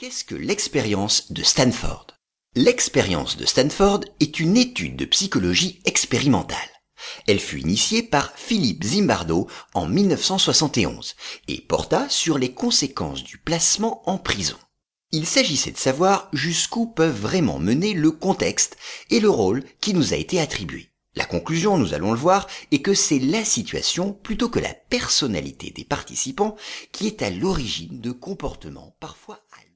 Qu'est-ce que l'expérience de Stanford? L'expérience de Stanford est une étude de psychologie expérimentale. Elle fut initiée par Philippe Zimbardo en 1971 et porta sur les conséquences du placement en prison. Il s'agissait de savoir jusqu'où peuvent vraiment mener le contexte et le rôle qui nous a été attribué. La conclusion, nous allons le voir, est que c'est la situation plutôt que la personnalité des participants qui est à l'origine de comportements parfois